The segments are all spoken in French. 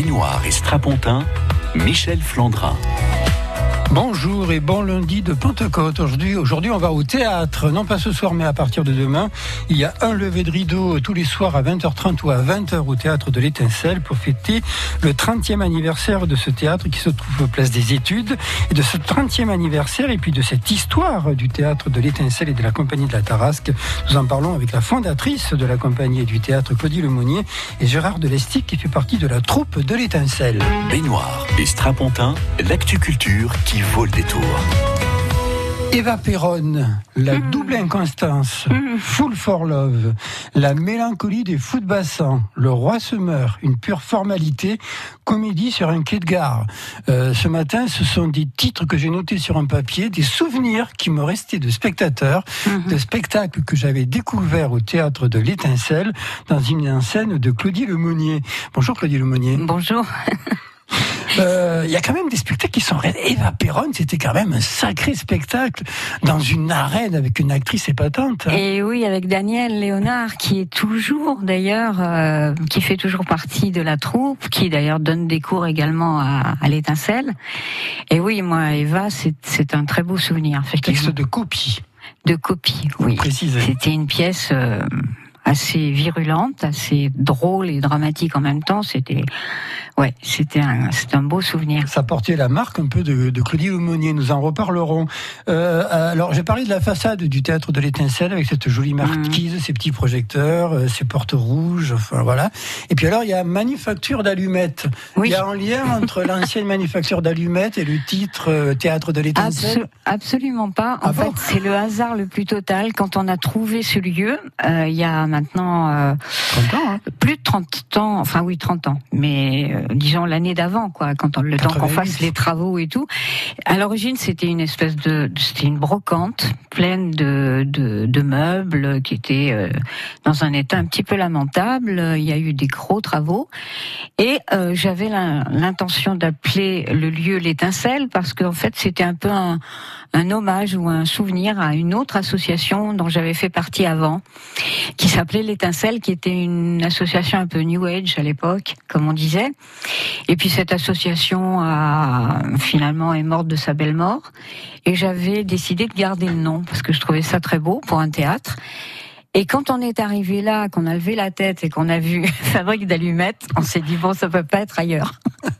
baignoire et strapontin, Michel Flandrin. Bonjour et bon lundi de Pentecôte. Aujourd'hui, aujourd'hui, on va au théâtre. Non pas ce soir, mais à partir de demain. Il y a un lever de rideau tous les soirs à 20h30 ou à 20h au théâtre de l'Étincelle pour fêter le 30e anniversaire de ce théâtre qui se trouve place des études. Et de ce 30e anniversaire et puis de cette histoire du théâtre de l'Étincelle et de la compagnie de la Tarasque, nous en parlons avec la fondatrice de la compagnie et du théâtre, Claudie Lemonnier, et Gérard Delestic qui fait partie de la troupe de l'Étincelle. Baignoire et strapontin, l'actu-culture qui vaut le détour. Eva Perron, la double inconstance, Full for Love, la mélancolie des fous de bassin, Le roi se meurt, une pure formalité, comédie sur un quai de gare. Euh, ce matin, ce sont des titres que j'ai notés sur un papier, des souvenirs qui me restaient de spectateurs, de spectacles que j'avais découverts au théâtre de l'Étincelle, dans une scène de Claudie Lemonnier. Bonjour Claudie Lemonnier. Bonjour. Euh, Il y a quand même des spectacles qui sont réels. Eva Perron, c'était quand même un sacré spectacle dans une arène avec une actrice épatante. hein. Et oui, avec Daniel Léonard, qui est toujours d'ailleurs, euh, qui fait toujours partie de la troupe, qui d'ailleurs donne des cours également à, à l'étincelle. Et oui, moi, Eva, c'est- un très beau souvenir. Texte de copie, De copie, oui. précisé. C'était une pièce euh, assez virulente, assez drôle et dramatique en même temps. C'était, ouais, c'était un, c'est un beau souvenir. Ça portait la marque un peu de, de Claudie Aumonier. Nous en reparlerons. Euh, alors, j'ai parlé de la façade du théâtre de l'Étincelle avec cette jolie marquise, ces petits projecteurs, euh, ces portes rouges. Enfin voilà. Et puis alors, il y a manufacture d'allumettes. Oui. Il y a un lien entre l'ancienne manufacture d'allumettes et le titre euh, théâtre de l'Étincelle. Abso- absolument pas. En Ah fait, bon? c'est le hasard le plus total. Quand on a trouvé ce lieu, euh, il y a maintenant euh, hein plus de 30 ans, enfin oui, 30 ans, mais euh, disons l'année d'avant, quoi, quand on, le temps qu'on 88. fasse les travaux et tout. À l'origine, c'était une espèce de, c'était une brocante pleine de, de, de meubles qui étaient euh, dans un état un petit peu lamentable. Il y a eu des gros travaux et euh, j'avais l'in- l'intention d'appeler le lieu l'étincelle parce qu'en fait, c'était un peu un, un hommage ou un souvenir à une autre association dont j'avais fait partie avant, qui s'appelait l'étincelle, qui était une association un peu New Age à l'époque, comme on disait. Et puis cette association a finalement est morte de sa belle mort. Et j'avais décidé de garder le nom parce que je trouvais ça très beau pour un théâtre. Et quand on est arrivé là, qu'on a levé la tête et qu'on a vu fabrique d'allumettes, on s'est dit bon, ça peut pas être ailleurs.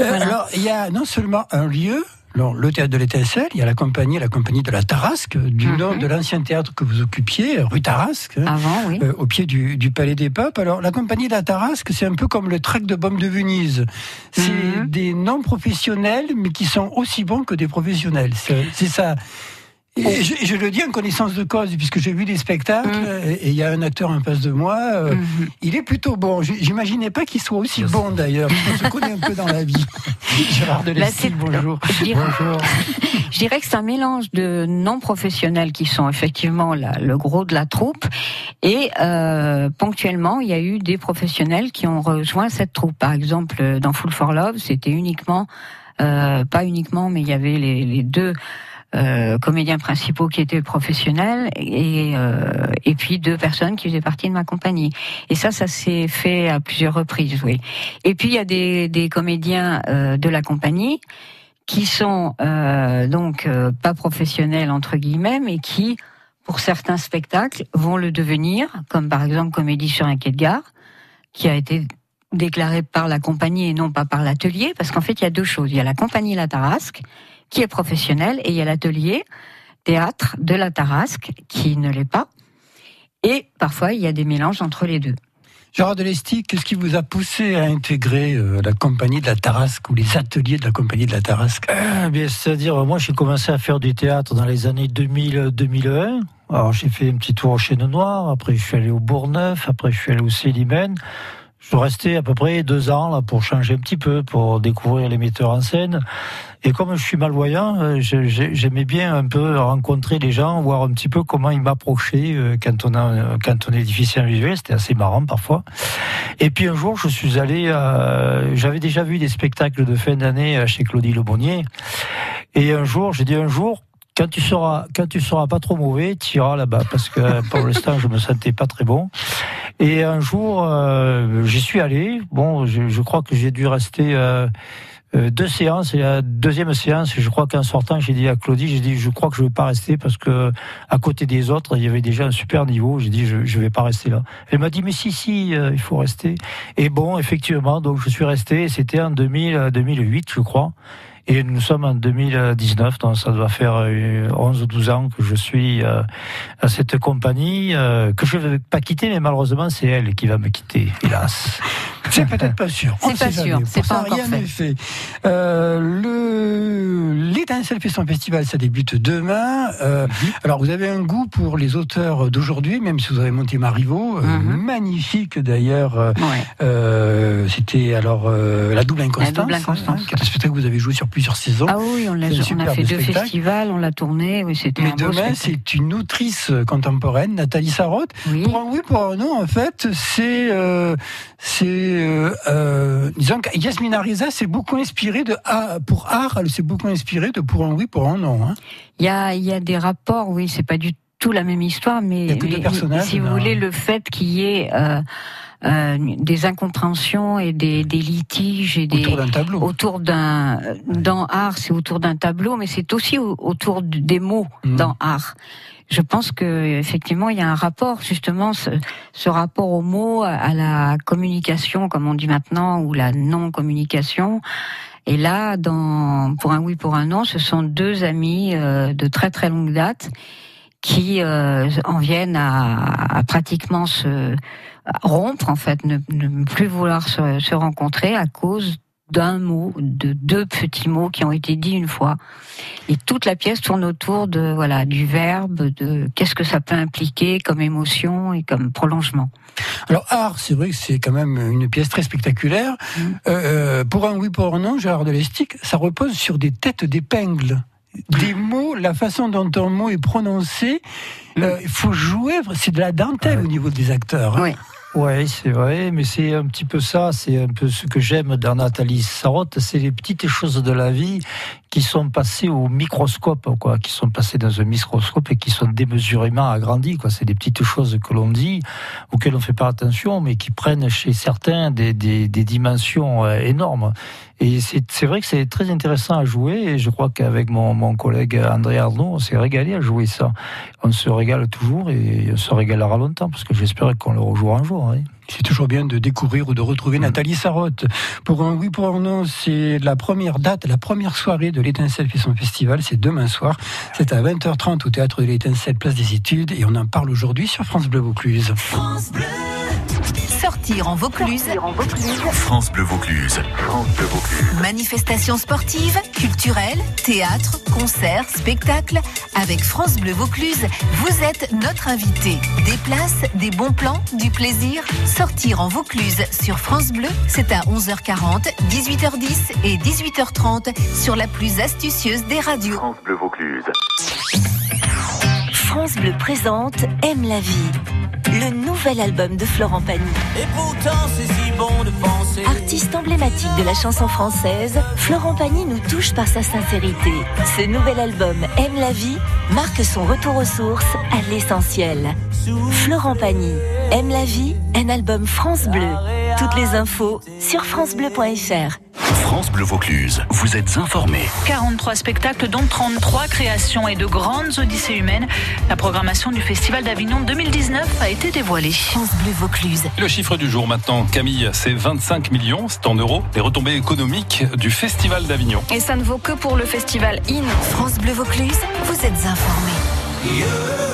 Euh, Voilà. Alors, il y a non seulement un lieu, alors, le théâtre de l'Étincelle, il y a la compagnie, la compagnie de la Tarasque, du Mhm. nom de l'ancien théâtre que vous occupiez, rue Tarasque. Avant, oui. euh, au pied du, du Palais des Papes. Alors, la compagnie de la Tarasque, c'est un peu comme le trek de Baume de Venise. C'est Mhm. des non-professionnels, mais qui sont aussi bons que des professionnels. C'est ça. Et je, je le dis en connaissance de cause, puisque j'ai vu des spectacles, Mhm. et et il y a un acteur en face de moi. euh, Mhm. Il est plutôt bon. J'imaginais pas qu'il soit aussi bon d'ailleurs. On se connaît un peu dans la vie. Gérard Là, Delestil, c'est- bonjour. je dirais- Bonjour. Je dirais que c'est un mélange de non professionnels qui sont effectivement la- le gros de la troupe et euh, ponctuellement il y a eu des professionnels qui ont rejoint cette troupe. Par exemple, euh, dans Full for Love, c'était uniquement, euh, pas uniquement, mais il y avait les, les deux euh, comédiens principaux qui étaient professionnels et, euh, et puis deux personnes qui faisaient partie de ma compagnie. Et ça, ça s'est fait à plusieurs reprises, oui. Et puis il y a des, des comédiens euh, de la compagnie qui sont euh, donc euh, pas professionnels entre guillemets, mais qui, pour certains spectacles, vont le devenir, comme par exemple Comédie sur un quai de gare, qui a été déclaré par la compagnie et non pas par l'atelier, parce qu'en fait il y a deux choses. Il y a la compagnie La Tarasque, qui est professionnelle, et il y a l'atelier théâtre de La Tarasque, qui ne l'est pas. Et parfois il y a des mélanges entre les deux. Gérard Delestic, qu'est-ce qui vous a poussé à intégrer euh, la compagnie de la Tarasque ou les ateliers de la compagnie de la Tarasque? Bien, c'est-à-dire, moi, j'ai commencé à faire du théâtre dans les années 2000-2001. Alors, j'ai fait un petit tour au Chêne Noir, après, je suis allé au Bourgneuf, après, je suis allé au Célimène. Je suis resté à peu près deux ans là pour changer un petit peu, pour découvrir les metteurs en scène. Et comme je suis malvoyant, euh, j'aimais bien un peu rencontrer les gens, voir un petit peu comment ils m'approchaient euh, quand on a, quand on est difficile visuel. C'était assez marrant parfois. Et puis un jour, je suis allé, euh, j'avais déjà vu des spectacles de fin d'année chez Claudie Lebonnier. Et un jour, j'ai dit un jour, quand tu seras, quand tu seras pas trop mauvais, tu iras là-bas, parce que pour l'instant, je me sentais pas très bon. Et un jour, j'y suis allé. Bon, je, je crois que j'ai dû rester euh, deux séances et la deuxième séance, je crois qu'en sortant, j'ai dit à Claudie, j'ai dit, je crois que je vais pas rester parce que à côté des autres, il y avait déjà un super niveau. J'ai dit, je, je vais pas rester là. Elle m'a dit, mais si, si, euh, il faut rester. Et bon, effectivement, donc je suis resté. C'était en 2000, 2008, je crois. Et nous sommes en 2019, donc ça doit faire 11 euh, ou 12 ans que je suis à cette compagnie, que je ne vais pas quitter, mais malheureusement, c'est elle qui va me quitter, hélas. C'est peut-être pas sûr. C'est pas sûr. C'est pas encore rien fait. Euh, le l'étincelle fait son festival, ça débute demain. Euh, mhm. Alors vous avez un goût pour les auteurs d'aujourd'hui, même si vous avez monté Marivaux, euh, mhm. magnifique d'ailleurs. Euh, c'était alors la double inconstance, la double inconstance. Hein, que vous avez joué sur plusieurs saisons. Ah oui, on, a, on a fait deux festivals, on l'a tourné. Oui, c'était. Mais demain, c'est une autrice contemporaine, Nathalie Sarotte. Oui. Pour un oui, pour un non, en fait, c'est c'est euh, euh, disons que Yasmina Reza s'est beaucoup inspiré de pour art, elle s'est beaucoup inspirée de pour un oui, pour un non. Hein. Il y a il y a des rapports, oui, c'est pas du tout la même histoire, mais, si vous voulez le fait qu'il y ait euh, euh, des incompréhensions et des, des litiges et des autour d'un tableau. Autour d'un dans art, c'est autour d'un tableau, mais c'est aussi autour des mots mmh. dans art je pense que effectivement il y a un rapport justement ce, ce rapport aux mots, à la communication comme on dit maintenant ou la non communication. Et là, dans pour un oui pour un non, ce sont deux amis euh, de très très longue date qui euh, en viennent à, à, pratiquement se rompre en fait, ne, ne plus vouloir se, se rencontrer à cause d'un mot, de deux petits mots qui ont été dits une fois. Et toute la pièce tourne autour de voilà du verbe, de qu'est-ce que ça peut impliquer comme émotion et comme prolongement. Alors art, c'est vrai que c'est quand même une pièce très spectaculaire. Mm. Euh, euh, pour un oui pour un non, Gérard Delestic, ça repose sur des têtes d'épingles des mots, la façon dont un mot est prononcé, mm. euh, il faut jouer, c'est de la dentelle au niveau des acteurs. Hein. Oui. Oui, c'est vrai, mais c'est un petit peu ça, c'est un peu ce que j'aime dans Nathalie Sarotte, c'est les petites choses de la vie qui sont passées au microscope, quoi, qui sont passées dans un microscope et qui sont démesurément agrandies, quoi. C'est des petites choses que l'on dit, auxquelles on fait pas attention, mais qui prennent chez certains des, des, des dimensions euh, énormes. Et c'est vrai que c'est très intéressant à jouer, et je crois qu'avec mon, mon collègue André Arnaud, on s'est régalé à jouer ça. On se régale toujours et on se régalera longtemps, parce que j'espère qu'on le rejouera un jour. Hein. C'est toujours bien de découvrir ou de retrouver mm. Nathalie Sarotte. Pour un oui, pour un non, c'est la première date, la première soirée de l'Étincelle fait son festival. C'est demain soir. C'est à 20h30 au théâtre de l'Étincelle, place des études. Et on en parle aujourd'hui sur France Bleu Vaucluse. France Bleu. Sortir en Vaucluse. France Bleu Vaucluse. France Bleu Vaucluse. Manifestations sportives, culturelles, théâtre, concerts, spectacles. Avec France Bleu Vaucluse, vous êtes notre invité. Des places, des bons plans, du plaisir. Sortir en Vaucluse sur France Bleu, c'est à 11h40, 18h10 et 18h30 sur la plus astucieuse des radios. France Bleu Vaucluse. France Bleu présente Aime la vie, le nouvel album de Florent Pagny. Et pourtant, c'est si bon de penser. Artiste emblématique de la chanson française, Florent Pagny nous touche par sa sincérité. Ce nouvel album Aime la vie marque son retour aux sources, à l'essentiel. Florent Pagny, Aime la vie, un album France Bleu. Toutes les infos sur francebleu.fr. France Bleu Vaucluse, vous êtes informés. 43 spectacles, dont 33 créations et de grandes odyssées humaines. La programmation du Festival d'Avignon 2019 a été dévoilée. France Bleu Vaucluse. Le chiffre du jour maintenant, Camille, c'est 25 millions, c'est en euros, les retombées économiques du Festival d'Avignon. Et ça ne vaut que pour le Festival IN. France Bleu Vaucluse, vous êtes informés.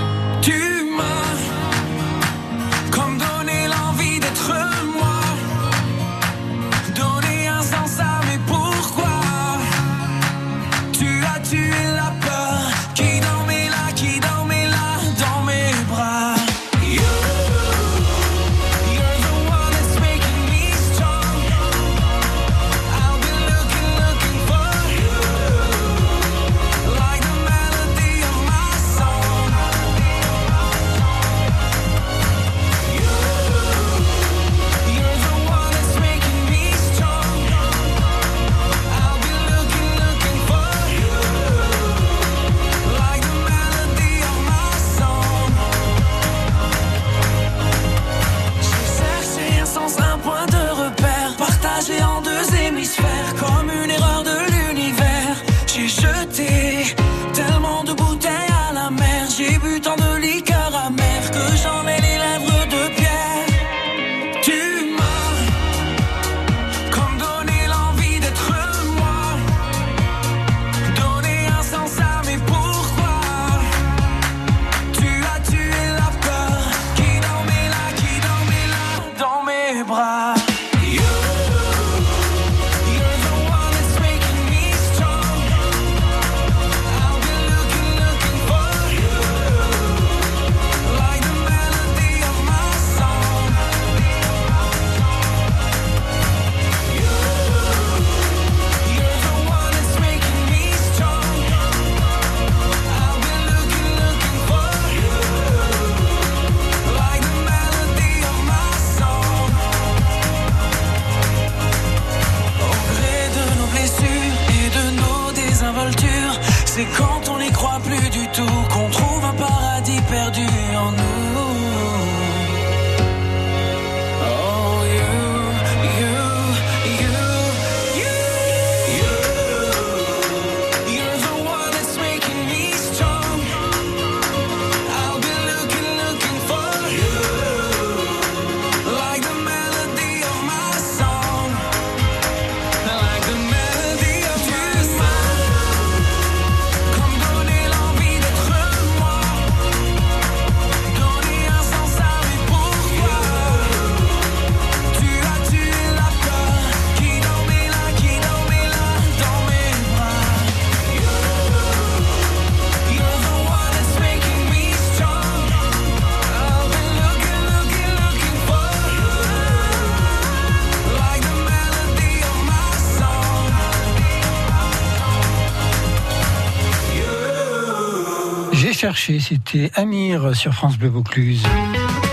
C'était Amir sur France Bleu Vaucluse.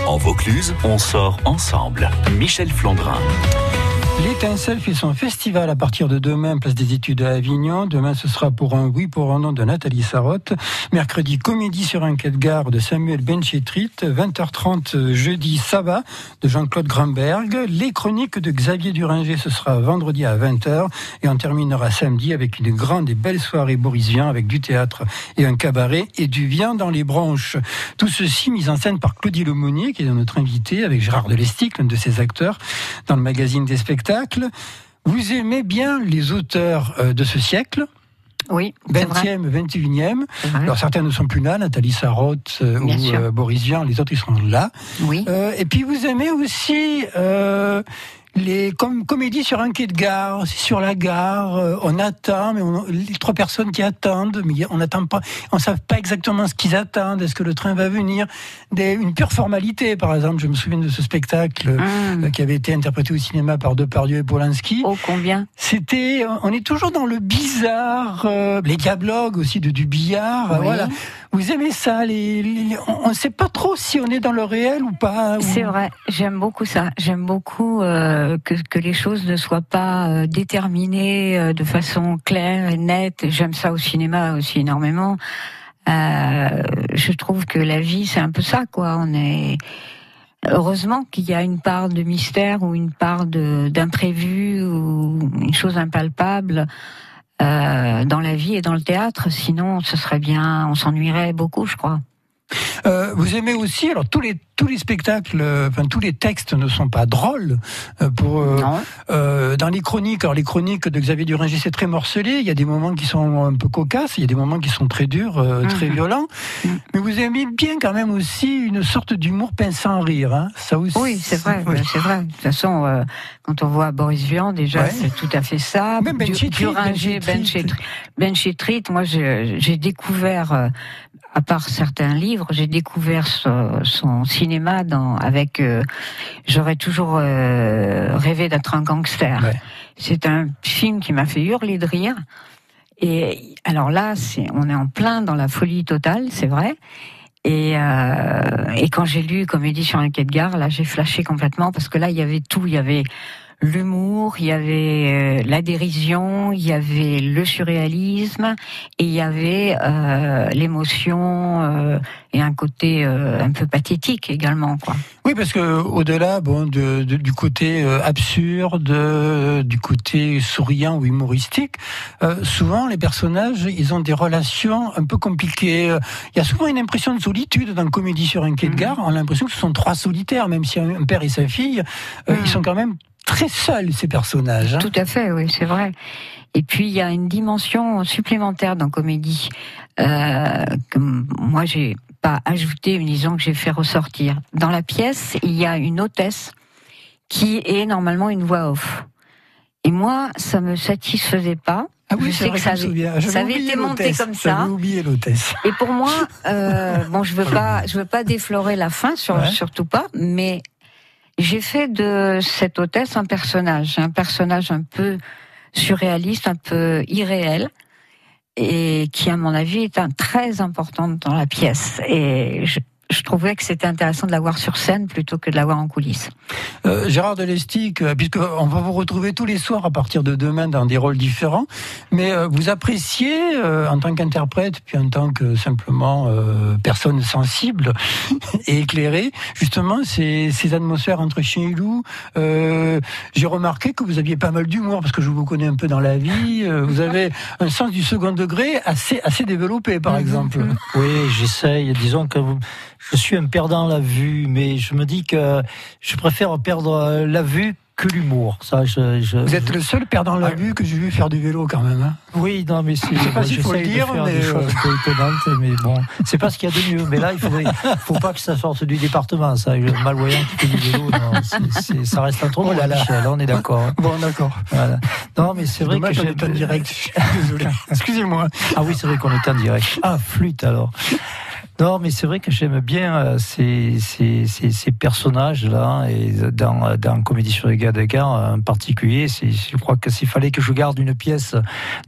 En Vaucluse, on sort ensemble. Michel Flandrin. L'étincelle fait son festival à partir de demain, place des études à Avignon. Demain, ce sera pour un oui, pour un non de Nathalie Sarotte. Mercredi, comédie sur un quai de gare de Samuel Benchetrit. 20h30, jeudi, Saba de Jean-Claude Gramberg. Les chroniques de Xavier Duringer, ce sera vendredi à 20h. Et on terminera samedi avec une grande et belle soirée Boris Vian avec du théâtre et un cabaret et du vin dans les branches. Tout ceci mis en scène par Claudie Lemonnier, qui est notre invité, avec Gérard Delestic, l'un de ses acteurs, dans le magazine des spectacles. Vous aimez bien les auteurs euh, de ce siècle? Oui, 20e, 21e. Alors certains ne sont plus là, Nathalie Sarraute euh, ou euh, Boris Vian, les autres ils seront là. Oui. et puis vous aimez aussi les comédies sur un quai de gare, sur la gare, euh, on attend, mais on, les trois personnes qui attendent, mais on n'attend pas, on ne sait pas exactement ce qu'ils attendent, est-ce que le train va venir, des, une pure formalité, par exemple. Je me souviens de ce spectacle Mmh. euh, qui avait été interprété au cinéma par Depardieu et Polanski. Oh combien? C'était, on est toujours dans le bizarre, euh, les dialogues aussi de du billard, Oui. voilà. Vous aimez ça, les, les- on ne sait pas trop si on est dans le réel ou pas. C'est vrai, j'aime beaucoup ça. J'aime beaucoup euh, que, que les choses ne soient pas euh, déterminées euh, de façon claire et nette. J'aime ça au cinéma aussi énormément. Euh, je trouve que la vie, c'est un peu ça, quoi. On est heureusement qu'il y a une part de mystère ou une part d'imprévu ou une chose impalpable. Euh, dans la vie et dans le théâtre, sinon ce serait bien, on s'ennuierait beaucoup, je crois. Euh, vous aimez aussi, alors tous les tous les spectacles, euh, enfin tous les textes ne sont pas drôles. euh, pour euh, euh, dans les chroniques, alors les chroniques de Xavier Duringer c'est très morcelé. Il y a des moments qui sont un peu cocasses, il y a des moments qui sont très durs, euh, très Mhm. violents. Mhm. Mais vous aimez bien quand même aussi une sorte d'humour pinçant rire. Hein ça aussi. Oui, c'est vrai, Oui. ben, c'est vrai. De toute façon, euh, quand on voit Boris Vian, déjà, Ouais. c'est tout à fait ça. Même Ben Chetrit, Duringer, Ben Ben. Ben moi, j'ai découvert, euh, à part certains livres, j'ai découvert son, son cinéma dans, avec. euh, J'aurais toujours euh, rêvé d'être un gangster. Ouais. C'est un film qui m'a fait hurler de rire. Et alors là, c'est, on est en plein dans la folie totale, c'est vrai. Et, euh, et quand j'ai lu Comédie sur un quai de gare, là, j'ai flashé complètement parce que là, il y avait tout. Il y avait l'humour, il y avait euh, la dérision, il y avait le surréalisme et il y avait euh, l'émotion euh, et un côté euh, un peu pathétique également, quoi. Oui, parce que au-delà, bon, de, de- du côté euh, absurde, euh, du côté souriant ou humoristique, euh, souvent les personnages, ils ont des relations un peu compliquées. Il y a souvent une impression de solitude dans Comédie sur un quai de gare. On a l'impression que ce sont trois solitaires, même si un père et sa fille, euh, Mhm. ils sont quand même très seuls ces personnages. hein. Tout à fait, oui, c'est vrai. Et puis il y a une dimension supplémentaire dans comédie euh, que moi j'ai pas ajouté, mais disons que j'ai fait ressortir. Dans la pièce, il y a une hôtesse qui est normalement une voix off. Et moi, ça me satisfaisait pas. Ah oui, Je sais vrai que ça avait- souviens. ça avait été monté comme ça. Oublié l'hôtesse. Et pour moi, euh, bon, je veux pas, je veux pas déflorer la fin, sur, Ouais. surtout pas, mais j'ai fait de cette hôtesse un personnage, un personnage un peu surréaliste, un peu irréel, et qui, à mon avis, est un, très importante dans la pièce. Et je trouvais que c'était intéressant de l'avoir sur scène plutôt que de l'avoir en coulisses. Euh, Gérard Delestic, euh, puisque on va vous retrouver tous les soirs à partir de demain dans des rôles différents, mais euh, vous appréciez euh, en tant qu'interprète, puis en tant que simplement euh, personne sensible et éclairée, justement ces, ces atmosphères entre chien et loup. Euh, J'ai remarqué que vous aviez pas mal d'humour parce que je vous connais un peu dans la vie. euh, vous avez un sens du second degré assez assez développé, par exemple. Oui, j'essaye. Disons que je suis un perdant la vue, mais je me dis que je préfère perdre la vue que l'humour. Ça, je, je- Vous êtes le seul perdant la vue que j'ai vu faire du vélo quand même. hein. Oui, non, mais c'est. Je sais pas s'il faut le de dire, faire mais, des euh, choses un peu étonnantes, mais bon, c'est pas ce qu'il y a de mieux. Mais là, il faudrait, faut pas que ça sorte du département, ça. Le malvoyant qui fait du vélo, non, c'est- c'est- ça reste un trop Oh là là. Michel, on est d'accord. hein. Bon, d'accord. Voilà. Non, mais c'est vrai que est en direct. Désolé. Excusez-moi. Ah oui, c'est vrai qu'on est en direct. Ah, flûte alors. Non, mais c'est vrai que j'aime bien euh, ces, ces, personnages-là, et dans, dans Comédie sur les gars de gare en particulier, je crois que s'il fallait que je garde une pièce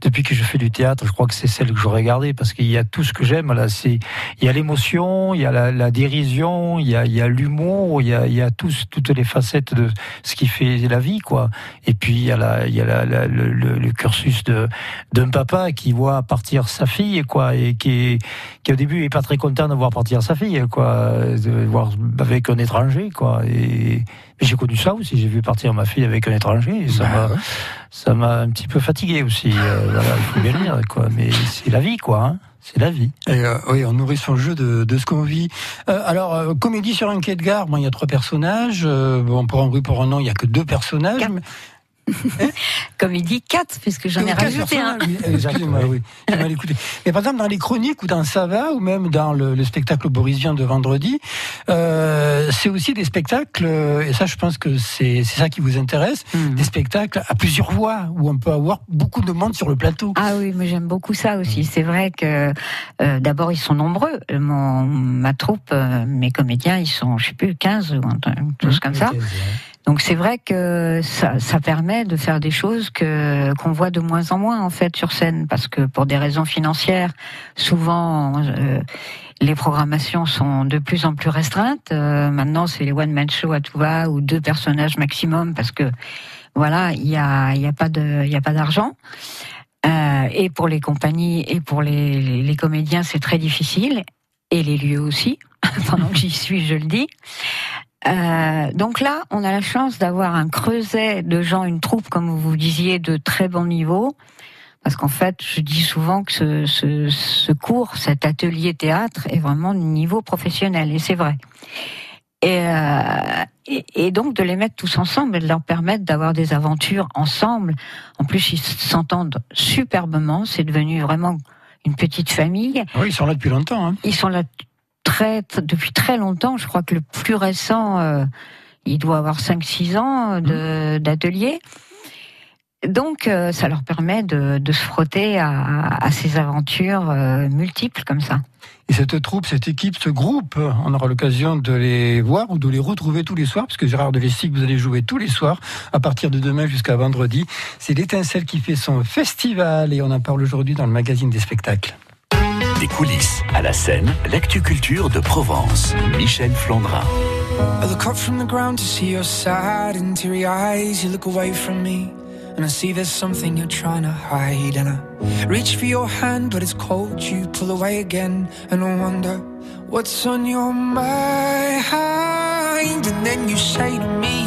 depuis que je fais du théâtre, je crois que c'est celle que j'aurais gardée, parce qu'il y a tout ce que j'aime, là, il y a l'émotion, il y a la, dérision, il y a, l'humour, il y a, il y a toutes les facettes de ce qui fait la vie, quoi. Et puis, il y a la, il y a le, le, le, cursus d'un papa qui voit partir sa fille, quoi, et qui, qui au début est pas très content de voir partir sa fille, quoi, de voir avec un étranger, quoi. Et j'ai connu ça aussi. J'ai vu partir ma fille avec un étranger. Et ça bah, m'a, ça m'a un petit peu fatigué aussi. Euh, voilà, il faut bien le dire, quoi. Mais c'est la vie, quoi. Hein. C'est la vie. Et euh, oui, on nourrit son jeu de, de ce qu'on vit. Euh, alors, euh, comédie sur un quai de gare, bon, il y a trois personnages. Euh, bon, pour un bruit pour un an, il y a que deux personnages. Comme il dit 4, puisque j'en ai rajouté un. Excusez-moi, oui. mal écouté. Mais par exemple, dans les chroniques ou dans Ça va, ou même dans le, le spectacle borisien de vendredi, euh, c'est aussi des spectacles, et ça je pense que c'est ça qui vous intéresse, mmh. des spectacles à plusieurs voix, où on peut avoir beaucoup de monde sur le plateau. Ah oui, mais j'aime beaucoup ça aussi. Mmh. C'est vrai que euh, d'abord ils sont nombreux. Mon, ma troupe, euh, mes comédiens, ils sont, je sais plus, 15 ou quelque chose mmh, comme ça. Donc c'est vrai que ça, ça, permet de faire des choses que qu'on voit de moins en moins en fait sur scène parce que pour des raisons financières, souvent euh, les programmations sont de plus en plus restreintes. Euh, maintenant, c'est les one man show à tout va ou deux personnages maximum parce que voilà, il y a il y a pas de il y a pas d'argent. Euh, et pour les compagnies et pour les, les, les comédiens, c'est très difficile et les lieux aussi. Pendant que j'y suis, je le dis. Euh, donc là, on a la chance d'avoir un creuset de gens, une troupe, comme vous disiez, de très bon niveau. Parce qu'en fait, je dis souvent que ce, ce, ce, cours, cet atelier théâtre est vraiment de niveau professionnel, et c'est vrai. Et, euh, et, et, donc de les mettre tous ensemble et de leur permettre d'avoir des aventures ensemble. En plus, ils s'entendent superbement. C'est devenu vraiment une petite famille. Oui, ils sont là depuis longtemps. Hein. Ils sont là très, depuis très longtemps. Je crois que le plus récent, euh, il doit avoir 5-6 ans mmh. d'atelier. Donc, euh, ça leur permet de, de se frotter à, à ces aventures euh, multiples comme ça. Et cette troupe, cette équipe, ce groupe, on aura l'occasion de les voir ou de les retrouver tous les soirs, parce que Gérard de vous allez jouer tous les soirs, à partir de demain jusqu'à vendredi. C'est l'étincelle qui fait son festival, et on en parle aujourd'hui dans le magazine des spectacles. Coulisses à la scène, l'actu culture de Provence. Michel Flandrin. I look up from the ground to see your sad and teary eyes. You look away from me, and I see there's something you're trying to hide. And I reach for your hand, but it's cold. You pull away again, and I wonder what's on your mind. And then you say to me,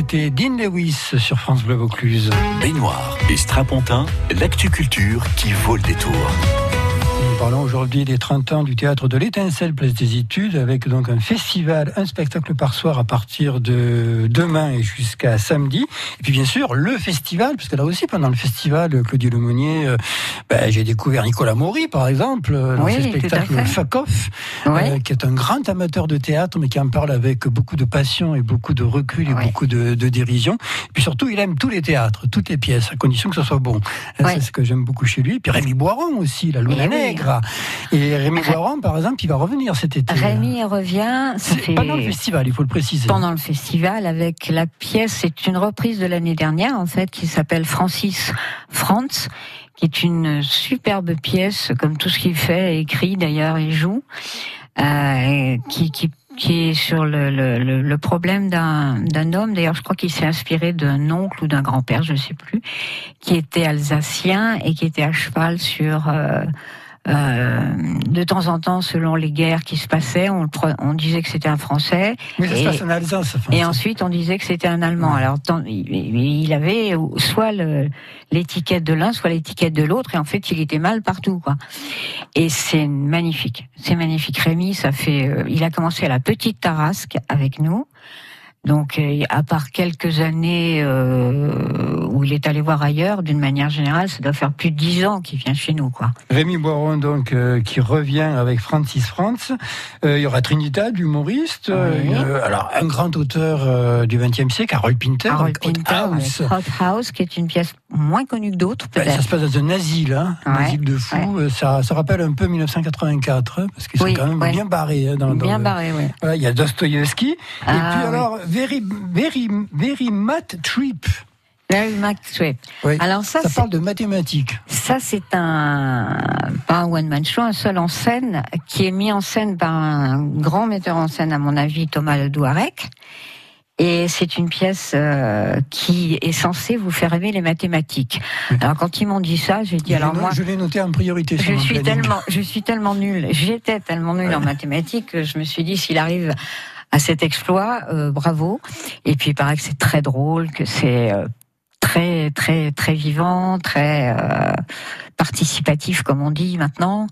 c'était Dean Lewis sur France Bleu Vaucluse. Baignoire et Strapontin, l'actu culture qui vaut le détour. Parlons aujourd'hui des 30 ans du théâtre de l'Étincelle, place des études, avec donc un festival, un spectacle par soir à partir de demain et jusqu'à samedi. Et puis bien sûr, le festival, parce que là aussi, pendant le festival, Claudie Lemonnier, euh, ben, j'ai découvert Nicolas Maury, par exemple, euh, dans Oui, ce spectacle fait. Fuck Off, Oui. euh, qui est un grand amateur de théâtre, mais qui en parle avec beaucoup de passion et beaucoup de recul et Oui. beaucoup de, de dérision. Et puis surtout, il aime tous les théâtres, toutes les pièces, à condition que ce soit bon. C'est ce que j'aime beaucoup chez lui. Et puis Rémi Boiron aussi, la Luna Eh. Nègre. Et Rémi Ré- Boiron, par exemple, il va revenir cet été. Rémi revient, C'est pendant le festival, il faut le préciser. pendant le festival avec la pièce, c'est une reprise de l'année dernière en fait qui s'appelle Francis Franz, qui est une superbe pièce comme tout ce qu'il fait, écrit d'ailleurs et joue, euh, qui, qui qui est sur le, le, le- le problème d'un d'un homme. D'ailleurs, je crois qu'il s'est inspiré d'un oncle ou d'un grand-père, je ne sais plus, qui était alsacien et qui était à cheval sur euh, euh, de temps en temps, selon les guerres qui se passaient, on, on disait que c'était un Français, Mais ça se et- passe en Alsace. et ensuite, on disait que c'était un Allemand. Ouais. Alors, tant- il il avait soit l'étiquette de l'un, soit l'étiquette de l'autre, et en fait, il était mal partout, quoi. Et c'est magnifique. C'est magnifique. Rémi, ça fait, euh, il a commencé à la petite Tarasque avec nous. Donc, euh, à part quelques années euh, où il est allé voir ailleurs, d'une manière générale, ça doit faire plus de dix ans qu'il vient chez nous, quoi. Rémi Boiron, donc, euh, qui revient avec Francis Franz. Euh, il y aura Trinidad, l'humoriste. Oui. alors, un grand auteur du XXe siècle, Harold Pinter. Harold Pinter, House. Hot House, qui est une pièce moins connue que d'autres, Ben, ça se passe dans un asile, hein, un asile de fous. Ça, ça rappelle un peu 1984, hein, parce qu'ils Oui, sont quand même ouais. bien barrés. hein, dans, dans Bien le- barré, oui. Voilà, il y a Dostoïevski. et Ah, puis alors, Very, very, very Math Trip. Larry. Oui. Alors ça, Ça parle de mathématiques. ça c'est un pas un one man show, un seul en scène qui est mis en scène par un grand metteur en scène à mon avis, Thomas Le Douarec. Et c'est une pièce euh, qui est censée vous faire aimer les mathématiques. Alors quand ils m'ont dit ça, j'ai dit alors moi je l'ai noté en priorité. je suis planning. tellement, je suis tellement nulle, j'étais tellement nulle en mathématiques que je me suis dit s'il arrive à cet exploit, euh, bravo. Et puis il paraît que c'est très drôle, que c'est euh, très très très vivant, très euh, participatif comme on dit maintenant.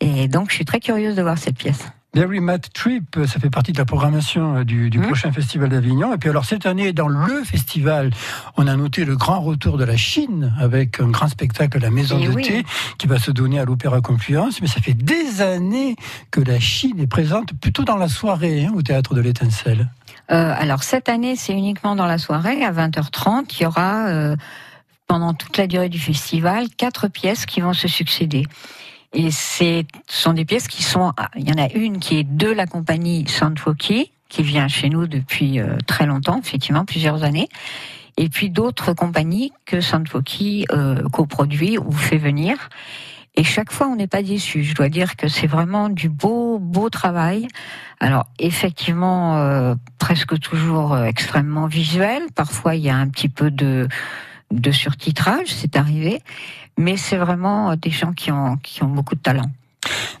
Et donc je suis très curieuse de voir cette pièce. Very Mad Trip, ça fait partie de la programmation euh, du, du Mmh. prochain festival d'Avignon. Et puis alors cette année, dans le festival, on a noté le grand retour de la Chine avec un grand spectacle, La Maison Eh de oui. thé, qui va se donner à l'Opéra Confluence. Mais ça fait des années que la Chine est présente plutôt dans la soirée hein, au théâtre de l'Étincelle. Euh, alors cette année, c'est uniquement dans la soirée à 20h30. Il y aura euh, pendant toute la durée du festival quatre pièces qui vont se succéder. Et ce sont des pièces qui sont. ah, Il y en a une qui est de la compagnie Sandwoki, qui vient chez nous depuis euh, très longtemps, effectivement plusieurs années. Et puis d'autres compagnies que Sandwoki euh, coproduit ou fait venir. Et chaque fois, on n'est pas déçu. Je dois dire que c'est vraiment du beau, beau travail. Alors, effectivement, euh, presque toujours euh, extrêmement visuel. Parfois, il y a un petit peu de, de surtitrage, c'est arrivé. Mais c'est vraiment euh, des gens qui ont, qui ont beaucoup de talent.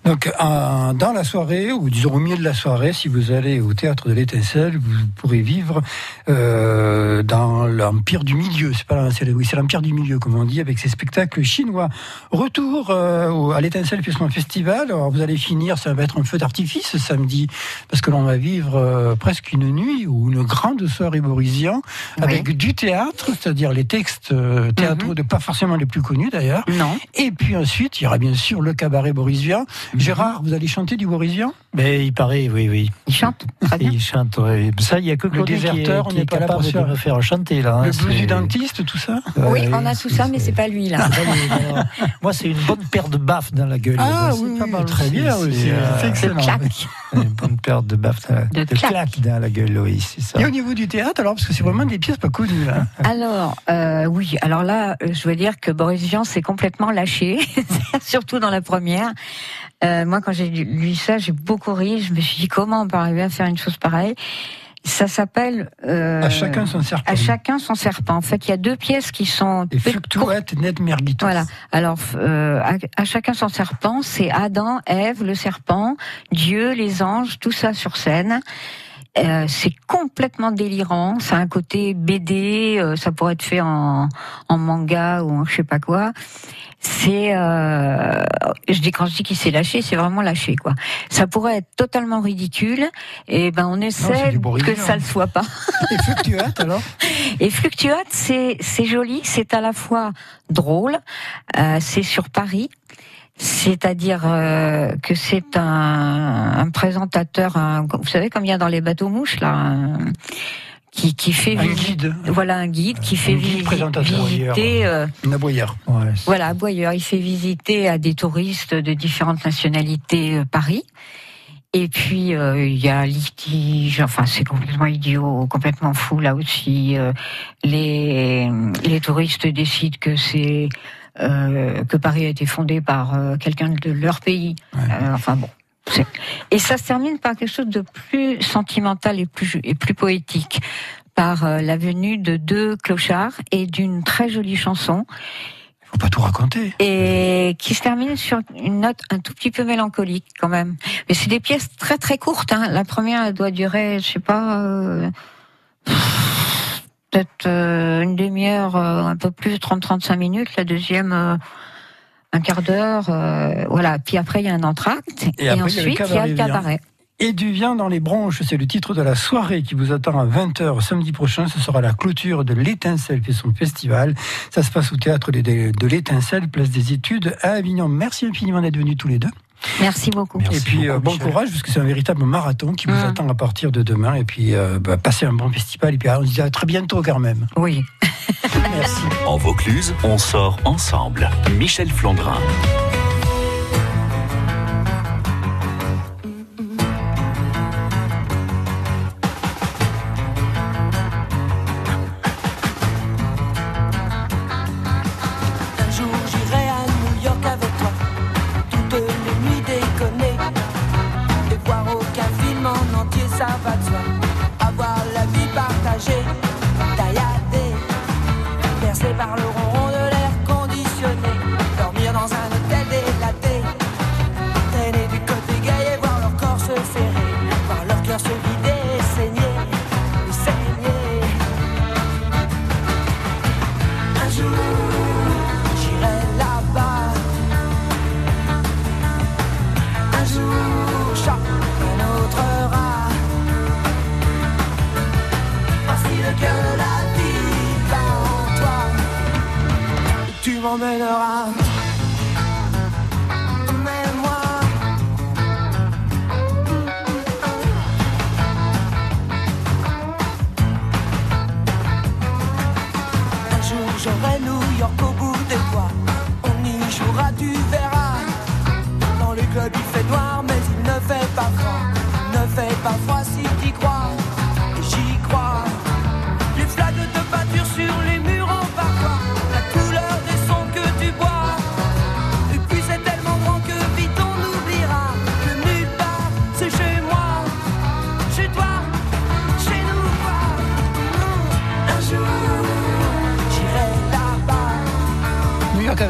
Donc, euh, dans la soirée, ou disons au milieu de la soirée, si vous allez au théâtre de l'Étincelle, vous pourrez vivre euh, dans l'Empire du Milieu. C'est pas c'est oui, c'est l'Empire du Milieu, comme on dit, avec ces spectacles chinois. Retour euh, à l'Étincelle Puissement Festival. Alors, vous allez finir, ça va être un feu d'artifice ce samedi, parce que l'on va vivre presque une nuit ou une grande soirée Borisien avec du théâtre, c'est-à-dire les textes théâtraux, de pas forcément les plus connus d'ailleurs. Non. Et puis ensuite, il y aura bien sûr le cabaret borisien. Mhm. Gérard, vous allez chanter du borisien Mais il paraît, oui, oui. Il chante très bien. Il chante, oui. Ça, il y a que Le Claudie qui est, déserteur, on qui n'est est pas là pour capable de me faire chanter, là. hein, Le blues du dentiste, tout ça? Oui, Ouais, on a tout ça, mais c'est pas lui, là. pas lui, non. Moi, c'est une bonne paire de baffes dans la gueule. Ah oui, pas oui, mal très bien, oui, c'est- euh, excellent. claque. Une bonne paire de baffes dans la, De de claques. dans la gueule, oui, c'est ça. Et au niveau du théâtre, alors, parce que c'est vraiment des pièces pas connues, là. Alors, euh, oui, alors là, euh, je dois dire que Boris Vian s'est complètement lâché, surtout dans la première. Euh, moi, quand j'ai lu- ça, j'ai beaucoup ri. Je me suis dit, comment on peut arriver à faire une chose pareille? Ça s'appelle... euh, À chacun son serpent. À chacun son serpent. En fait, il y a deux pièces qui sont... Et. Fluctuate net mergitus. Voilà. Alors, euh, à, à chacun son serpent, c'est Adam, Ève, le serpent, Dieu, les anges, tout ça sur scène. Euh, c'est complètement délirant. Ça a un côté BD. euh, ça pourrait être fait en, en manga ou en je sais pas quoi. C'est, euh, je dis quand je dis qu'il s'est lâché, c'est vraiment lâché quoi. Ça pourrait être totalement ridicule. Et ben on essaie que ça le soit pas. Et Fluctuate alors? Et Fluctuate, c'est c'est joli, c'est à la fois drôle, euh, c'est sur Paris. C'est-à-dire euh, que c'est un, un présentateur, un- vous savez comme il y a dans les bateaux mouches là, un- qui, qui fait Un guide, voilà un guide qui fait guide visi- présentateur. visiter, euh, une aboyeur. Ouais, voilà aboyeur, il fait visiter à des touristes de différentes nationalités euh, Paris. Et puis euh, il y a litige, enfin c'est complètement idiot, complètement fou là aussi. Euh, les les touristes décident que c'est euh, que Paris a été fondé par euh, quelqu'un de leur pays. Euh, enfin bon. Et ça se termine par quelque chose de plus sentimental et plus et plus poétique, par euh, la venue de deux clochards et d'une très jolie chanson Faut pas tout raconter. et qui se termine sur une note un tout petit peu mélancolique quand même. Mais c'est des pièces très très courtes. Hein. La première elle doit durer, je sais pas, euh, peut-être euh, une demi-heure, euh, un peu plus, 30-35 minutes. La deuxième, un quart d'heure. euh, voilà. Puis après il y a un entracte Et après, ensuite il y a cabaret le Vian. cabaret. Et du vient dans les bronches, c'est le titre de la soirée qui vous attend à 20h samedi prochain. Ce sera la clôture de l'Étincelle qui est son festival. Ça se passe au théâtre de de l'Étincelle, place des études à Avignon. Merci infiniment d'être venus tous les deux. Merci beaucoup. et puis euh, bon courage parce que c'est un véritable marathon qui vous Mm. attend à partir de demain. Et puis euh, bah, passez un bon festival. Et puis on se dit à très bientôt quand même. Oui. Merci. En Vaucluse, on sort ensemble. Michel Flandrin. Entier, ça va de soi. Avoir la vie partagée, tailladée, bercée par le ronron Tu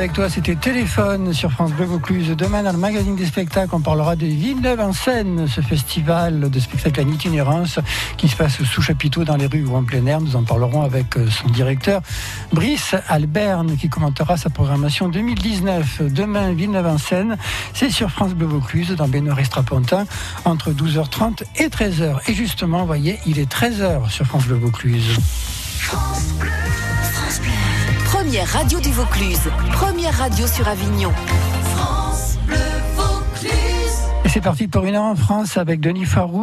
avec toi, c'était Téléphone sur France Bleu Vaucluse. Demain, dans le magazine des spectacles, on parlera de Villeneuve en scène, ce festival de spectacles en itinérance qui se passe sous chapiteau dans les rues ou en plein air. Nous en parlerons avec euh, son directeur, Brice Alberne, qui commentera sa programmation 2019. Demain, Villeneuve en scène, c'est sur France Bleu Vaucluse, dans Benoît et Strapontin, entre 12h30 et 13h. Et justement, vous voyez, il est 13h sur France Bleu Vaucluse. Première radio du Vaucluse. Première radio sur Avignon. Et c'est parti pour une heure en France avec Denis Farou.